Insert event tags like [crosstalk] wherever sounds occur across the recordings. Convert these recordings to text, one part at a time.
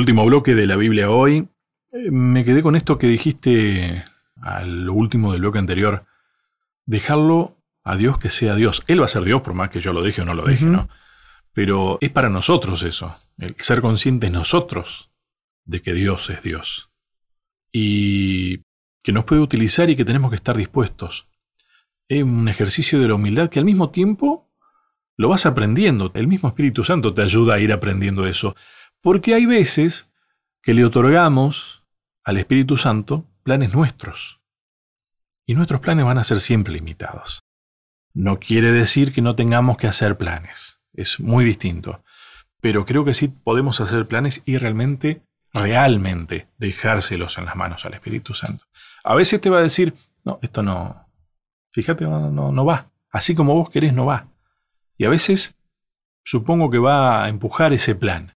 Último bloque de la Biblia hoy. Eh, me quedé con esto que dijiste al último del bloque anterior. Dejarlo a Dios que sea Dios. Él va a ser Dios por más que yo lo deje o no lo deje, ¿no? Pero es para nosotros eso. El ser conscientes nosotros de que Dios es Dios. Y que nos puede utilizar y que tenemos que estar dispuestos. Es un ejercicio de la humildad que al mismo tiempo lo vas aprendiendo. El mismo Espíritu Santo te ayuda a ir aprendiendo eso. Porque hay veces que le otorgamos al Espíritu Santo planes nuestros. Y nuestros planes van a ser siempre limitados. No quiere decir que no tengamos que hacer planes. Es muy distinto. Pero creo que sí podemos hacer planes y realmente, realmente dejárselos en las manos al Espíritu Santo. A veces te va a decir, no, esto no, fíjate, no, no, no va. Así como vos querés, no va. Y a veces supongo que va a empujar ese plan.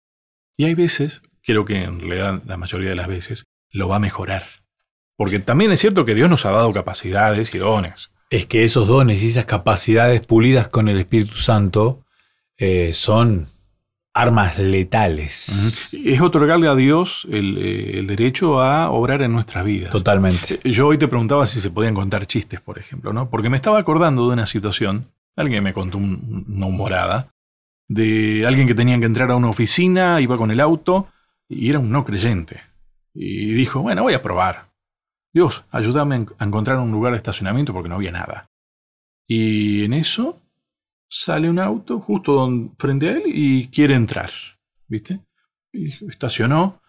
Y hay veces, creo que en realidad la mayoría de las veces, lo va a mejorar. Porque también es cierto que Dios nos ha dado capacidades y dones. Es que esos dones y esas capacidades pulidas con el Espíritu Santo eh, son armas letales. Es otorgarle a Dios el, eh, el, derecho a obrar en nuestras vidas. Totalmente. Eh, yo hoy te preguntaba si se podían contar chistes, por ejemplo, ¿no? Porque me estaba acordando de una situación, alguien me contó una humorada, de alguien que tenía que entrar a una oficina, iba con el auto y era un no creyente. Y dijo, bueno, voy a probar. Dios, ayúdame a encontrar un lugar de estacionamiento porque no había nada. Y en eso sale un auto justo frente a él y quiere entrar, ¿viste? Y estacionó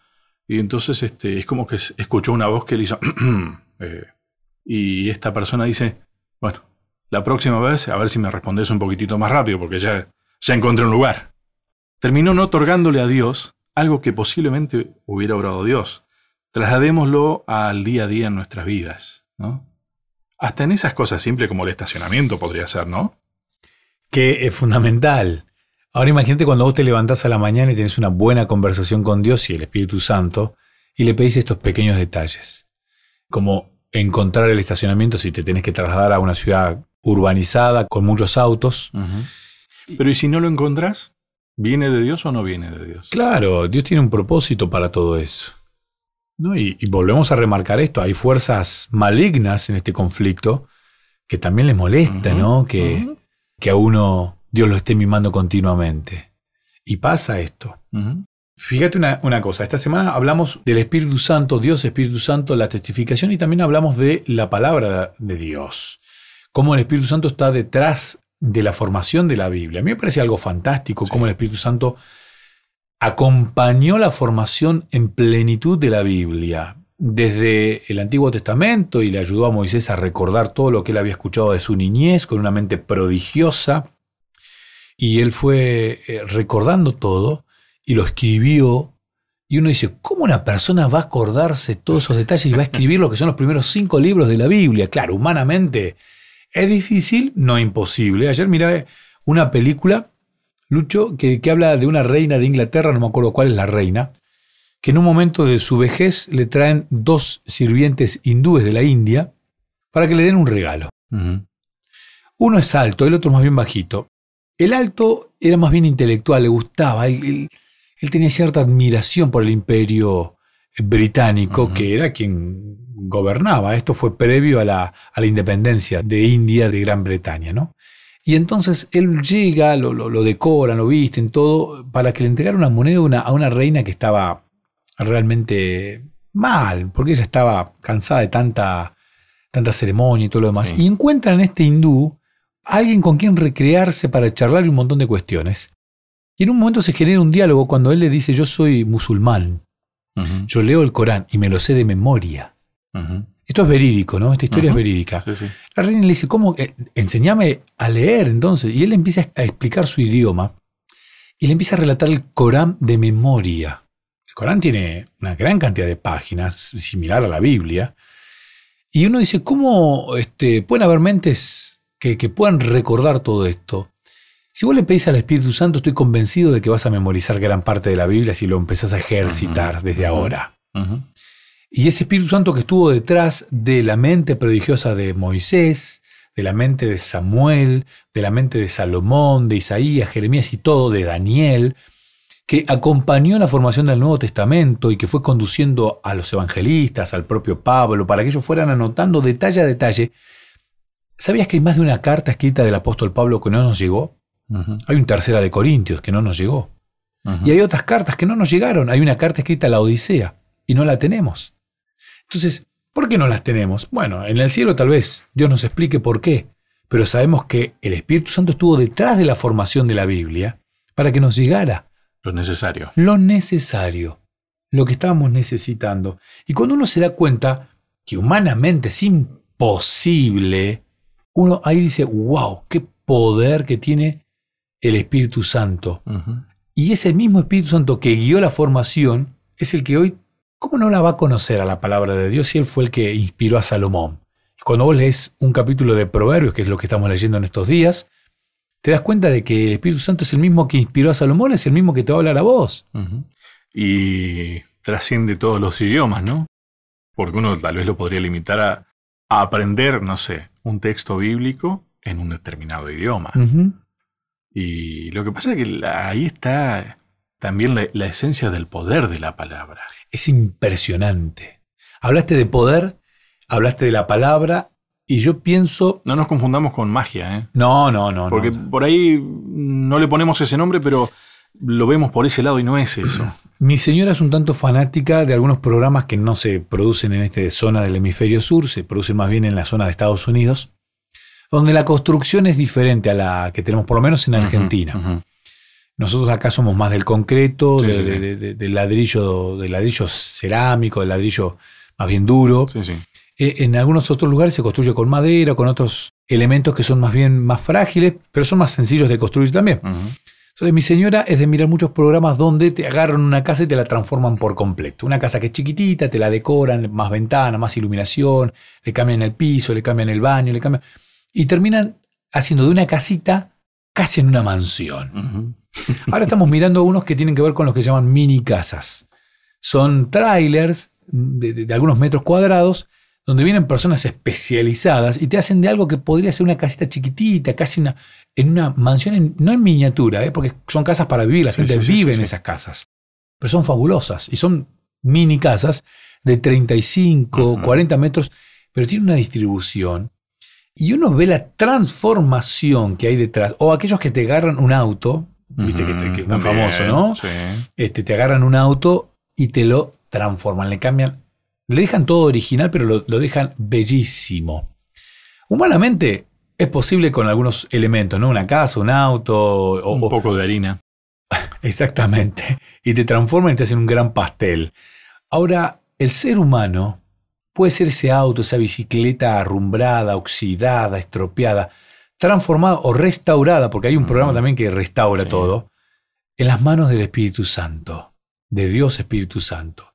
y entonces este, es como que escuchó una voz que le hizo... [clears throat] eh, y esta persona dice, bueno, la próxima vez a ver si me respondes un poquitito más rápido porque ya ya encontré un lugar. Terminó no otorgándole a Dios algo que posiblemente hubiera obrado Dios. Trasladémoslo al día a día en nuestras vidas, ¿no? Hasta en esas cosas simples como el estacionamiento podría ser, ¿no? Que es fundamental. Ahora imagínate cuando vos te levantás a la mañana y tenés una buena conversación con Dios y el Espíritu Santo y le pedís estos pequeños detalles, como encontrar el estacionamiento si te tenés que trasladar a una ciudad urbanizada con muchos autos. Pero ¿y si no lo encontrás? ¿Viene de Dios o no viene de Dios? Claro, Dios tiene un propósito para todo eso. ¿no? Y, volvemos a remarcar esto, hay fuerzas malignas en este conflicto que también les molesta, ¿no? Que, que, a uno Dios lo esté mimando continuamente. Y pasa esto. Fíjate una, una, cosa, esta semana hablamos del Espíritu Santo, Dios Espíritu Santo, la testificación y también hablamos de la palabra de Dios. Cómo el Espíritu Santo está detrás de la formación de la Biblia. A mí me parece algo fantástico cómo el Espíritu Santo acompañó la formación en plenitud de la Biblia, desde el Antiguo Testamento y le ayudó a Moisés a recordar todo lo que él había escuchado de su niñez con una mente prodigiosa. Y él fue eh, recordando todo y lo escribió. Y uno dice, ¿cómo una persona va a acordarse todos esos detalles y va a escribir lo que son los primeros cinco libros de la Biblia? Claro, humanamente es difícil, no imposible. Ayer miré una película, Lucho, que, habla de una reina de Inglaterra, no me acuerdo cuál es la reina, que en un momento de su vejez le traen dos sirvientes hindúes de la India para que le den un regalo. Uno es alto, el otro más bien bajito. El alto era más bien intelectual, le gustaba, él, tenía cierta admiración por el imperio británico, que era quien gobernaba. Esto fue previo a la, a la independencia de India, de Gran Bretaña, ¿no? Y entonces él llega, lo, lo, decoran, lo visten, todo, para que le entregara una moneda a una reina que estaba realmente mal, porque ella estaba cansada de tanta, tanta ceremonia y todo lo demás. Y encuentran en este hindú alguien con quien recrearse para charlar un montón de cuestiones. Y en un momento se genera un diálogo cuando él le dice, yo soy musulmán, yo leo el Corán y me lo sé de memoria. Esto es verídico, ¿no? Esta historia es verídica. La reina le dice, ¿cómo? Eh, enseñame a leer entonces. Y él empieza a explicar su idioma y le empieza a relatar el Corán de memoria. El Corán tiene una gran cantidad de páginas, similar a la Biblia. Y uno dice, ¿cómo este, pueden haber mentes que, puedan recordar todo esto? Si vos le pedís al Espíritu Santo, estoy convencido de que vas a memorizar gran parte de la Biblia si lo empezás a ejercitar desde ahora. Y ese Espíritu Santo que estuvo detrás de la mente prodigiosa de Moisés, de la mente de Samuel, de la mente de Salomón, de Isaías, Jeremías y todo, de Daniel, que acompañó la formación del Nuevo Testamento y que fue conduciendo a los evangelistas, al propio Pablo, para que ellos fueran anotando detalle a detalle. ¿Sabías que hay más de una carta escrita del apóstol Pablo que no nos llegó? Hay una tercera de Corintios que no nos llegó. Y hay otras cartas que no nos llegaron. Hay una carta escrita a la Odisea y no la tenemos. Entonces, ¿por qué no las tenemos? Bueno, en el cielo tal vez Dios nos explique por qué, pero sabemos que el Espíritu Santo estuvo detrás de la formación de la Biblia para que nos llegara lo necesario. Lo necesario, lo que estábamos necesitando. Y cuando uno se da cuenta que humanamente es imposible, uno ahí dice, wow, qué poder que tiene el Espíritu Santo. Y ese mismo Espíritu Santo que guió la formación es el que hoy, ¿cómo no la va a conocer a la palabra de Dios si él fue el que inspiró a Salomón? Cuando vos lees un capítulo de Proverbios, que es lo que estamos leyendo en estos días, te das cuenta de que el Espíritu Santo es el mismo que inspiró a Salomón, es el mismo que te va a hablar a vos. Y trasciende todos los idiomas, ¿no? Porque uno tal vez lo podría limitar a, aprender, no sé, un texto bíblico en un determinado idioma. Y lo que pasa es que ahí está también la, la, esencia del poder de la palabra. Es impresionante. Hablaste de poder, hablaste de la palabra y yo pienso... No nos confundamos con magia, ¿eh? No, no, no. Porque por ahí no le ponemos ese nombre, pero lo vemos por ese lado y no es eso. [clears throat] Mi señora es un tanto fanática de algunos programas que no se producen en esta zona del hemisferio sur, se producen más bien en la zona de Estados Unidos, donde la construcción es diferente a la que tenemos por lo menos en Argentina. Nosotros acá somos más del concreto, del ladrillo, del ladrillo cerámico, del ladrillo más bien duro. Sí. Eh, en algunos otros lugares se construye con madera, con otros elementos que son más bien más frágiles, pero son más sencillos de construir también. Entonces, mi señora es de mirar muchos programas donde te agarran una casa y te la transforman por completo. Una casa que es chiquitita, te la decoran, más ventana, más iluminación, le cambian el piso, le cambian el baño, le cambian. Y terminan haciendo de una casita casi en una mansión. Ahora estamos mirando unos que tienen que ver con los que se llaman mini casas. Son trailers de algunos metros cuadrados donde vienen personas especializadas y te hacen de algo que podría ser una casita chiquitita, casi una, en una mansión, no en miniatura, ¿eh? porque son casas para vivir, la gente vive en esas casas, pero son fabulosas y son mini casas de 35, 40 metros, pero tienen una distribución y uno ve la transformación que hay detrás, o aquellos que te agarran un auto, viste que, es muy famoso, ¿no? Este, te agarran un auto y te lo transforman, le cambian le dejan todo original, pero lo, dejan bellísimo. Humanamente es posible con algunos elementos, ¿no? Una casa, un auto. O, un poco de harina. [laughs] Exactamente. Y te transforman y te hacen un gran pastel. Ahora, el ser humano puede ser ese auto, esa bicicleta arrumbrada, oxidada, estropeada, transformada o restaurada, porque hay un programa también que restaura todo, en las manos del Espíritu Santo, de Dios Espíritu Santo.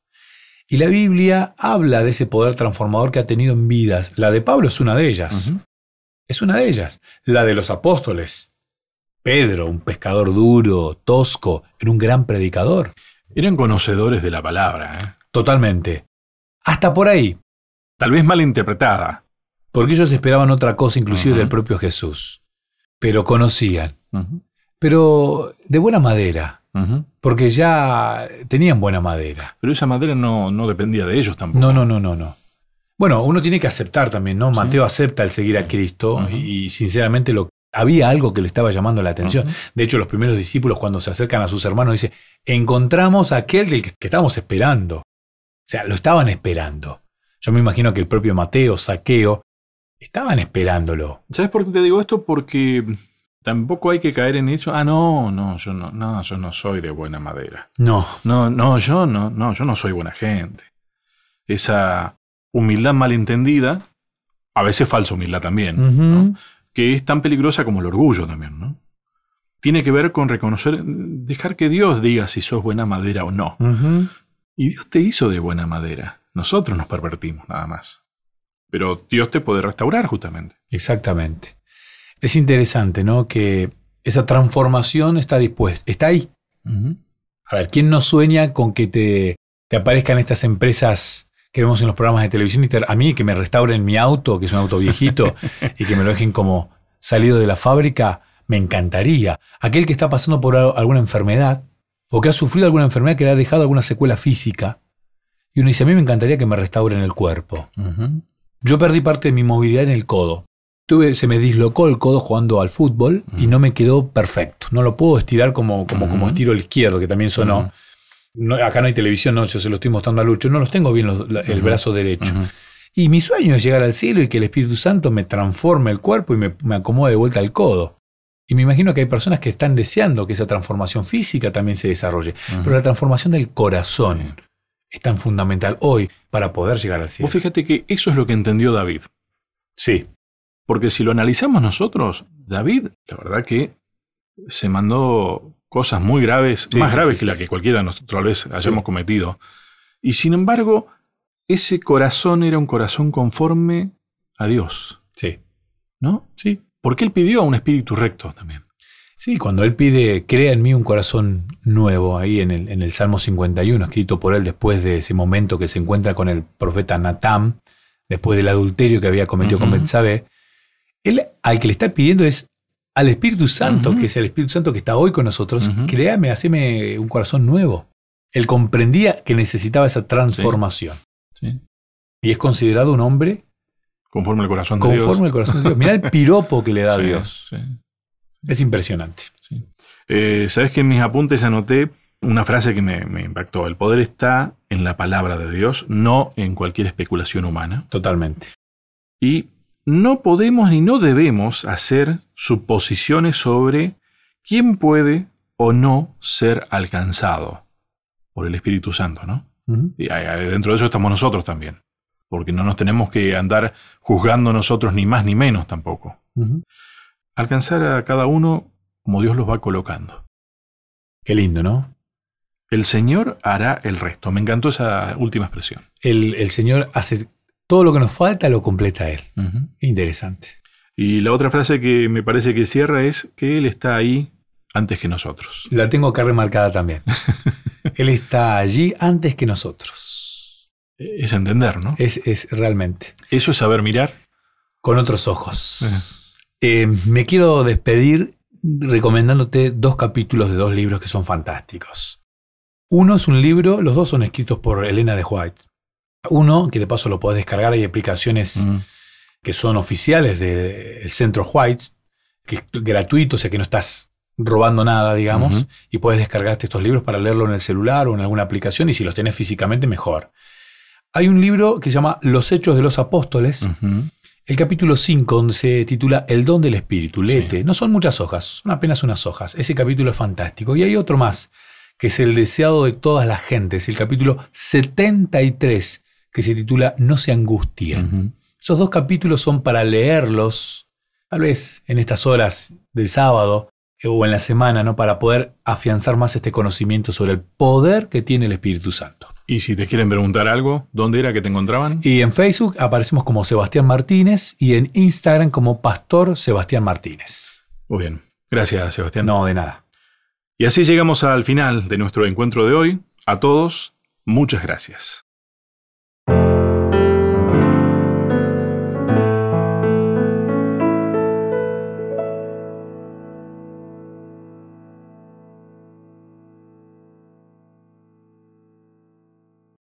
Y la Biblia habla de ese poder transformador que ha tenido en vidas. La de Pablo es una de ellas. Es una de ellas. La de los apóstoles. Pedro, un pescador duro, tosco, era un gran predicador. Eran conocedores de la palabra. ¿eh? Totalmente. Hasta por ahí. Tal vez mal interpretada. Porque ellos esperaban otra cosa inclusive del propio Jesús. Pero conocían. Pero de buena madera. Porque ya tenían buena madera. Pero esa madera no, no, dependía de ellos tampoco. No, no, no, no, no. Bueno, uno tiene que aceptar también, ¿no? Mateo acepta el seguir a Cristo y, sinceramente lo, había algo que le estaba llamando la atención. De hecho, los primeros discípulos cuando se acercan a sus hermanos dicen, encontramos a aquel que, que estábamos esperando. O sea, lo estaban esperando. Yo me imagino que el propio Mateo, Saqueo, estaban esperándolo. ¿Sabes por qué te digo esto? Porque Tampoco hay que caer en eso. Ah, no, no, yo no, no, yo no soy de buena madera. No. No, no, yo no, no, yo no soy buena gente. Esa humildad malentendida, a veces falsa humildad también, que es tan peligrosa como el orgullo también, ¿no? Tiene que ver con reconocer, dejar que Dios diga si sos buena madera o no. Y Dios te hizo de buena madera. Nosotros nos pervertimos, nada más. Pero Dios te puede restaurar justamente. Exactamente. Es interesante, ¿no? Que esa transformación está dispuesta, está ahí. A ver, ¿quién no sueña con que te, te, aparezcan estas empresas que vemos en los programas de televisión? Y a mí, que me restauren mi auto, que es un auto viejito, [laughs] y que me lo dejen como salido de la fábrica, me encantaría. Aquel que está pasando por alguna enfermedad o que ha sufrido alguna enfermedad que le ha dejado alguna secuela física. Y uno dice, a mí me encantaría que me restauren el cuerpo. Yo perdí parte de mi movilidad en el codo. Tuve, se me dislocó el codo jugando al fútbol y no me quedó perfecto. No lo puedo estirar como, como, como estiro el izquierdo, que también sonó. No, acá no hay televisión, no, yo se lo estoy mostrando a Lucho. No los tengo bien el brazo derecho. Y mi sueño es llegar al cielo y que el Espíritu Santo me transforme el cuerpo y me, me acomode de vuelta al codo. Y me imagino que hay personas que están deseando que esa transformación física también se desarrolle. Pero la transformación del corazón es tan fundamental hoy para poder llegar al cielo. Vos fíjate que eso es lo que entendió David. Sí. Porque si lo analizamos nosotros, David, la verdad que se mandó cosas muy graves, más graves que la que cualquiera de nosotros tal vez hayamos cometido. Y sin embargo, ese corazón era un corazón conforme a Dios. Sí. ¿No? Sí. Porque él pidió a un espíritu recto también. Sí, cuando él pide, crea en mí un corazón nuevo, ahí en el, en el Salmo 51, escrito por él después de ese momento que se encuentra con el profeta Natán, después del adulterio que había cometido con Betsabé, él al que le está pidiendo es al Espíritu Santo, que es el Espíritu Santo que está hoy con nosotros, créame, haceme un corazón nuevo. Él comprendía que necesitaba esa transformación. Y es considerado un hombre Conforme al corazón de Dios. Conforme al corazón de Dios. Mira el [laughs] piropo que le da a Dios. Es impresionante. Eh, Sabes que en mis apuntes anoté una frase que me, me, impactó. El poder está en la palabra de Dios, no en cualquier especulación humana. Totalmente. Y no podemos ni no debemos hacer suposiciones sobre quién puede o no ser alcanzado por el Espíritu Santo, ¿no? Y dentro de eso estamos nosotros también porque no nos tenemos que andar juzgando nosotros ni más ni menos tampoco. Alcanzar a cada uno como Dios los va colocando. Qué lindo, ¿no? El Señor hará el resto. Me encantó esa última expresión. El, Señor hace todo lo que nos falta, lo completa Él. Interesante. Y la otra frase que me parece que cierra es que Él está ahí antes que nosotros. La tengo acá remarcada también. [laughs] él está allí antes que nosotros. Es entender, ¿no? Es, realmente. Eso es saber mirar. Con otros ojos. Eh, me quiero despedir recomendándote dos capítulos de dos libros que son fantásticos. Uno es un libro, los dos son escritos por Elena de White. Uno, que de paso lo podés descargar, hay aplicaciones mm. que son oficiales del centro White, que es gratuito, o sea que no estás robando nada, digamos, y puedes descargarte estos libros para leerlo en el celular o en alguna aplicación, y si los tenés físicamente, mejor. Hay un libro que se llama Los Hechos de los Apóstoles, el capítulo 5, donde se titula El don del Espíritu. Lete. No son muchas hojas, son apenas unas hojas. Ese capítulo es fantástico. Y hay otro más, que es el deseado de todas las gentes, el capítulo 73, que se titula No se angustien. Esos dos capítulos son para leerlos, tal vez en estas horas del sábado eh, o en la semana, ¿no? Para poder afianzar más este conocimiento sobre el poder que tiene el Espíritu Santo. Y si te quieren preguntar algo, ¿dónde era que te encontraban? Y en Facebook aparecemos como Sebastián Martínez y en Instagram como Pastor Sebastián Martínez. Muy bien. Gracias, Sebastián. No, de nada. Y así llegamos al final de nuestro encuentro de hoy. A todos, muchas gracias.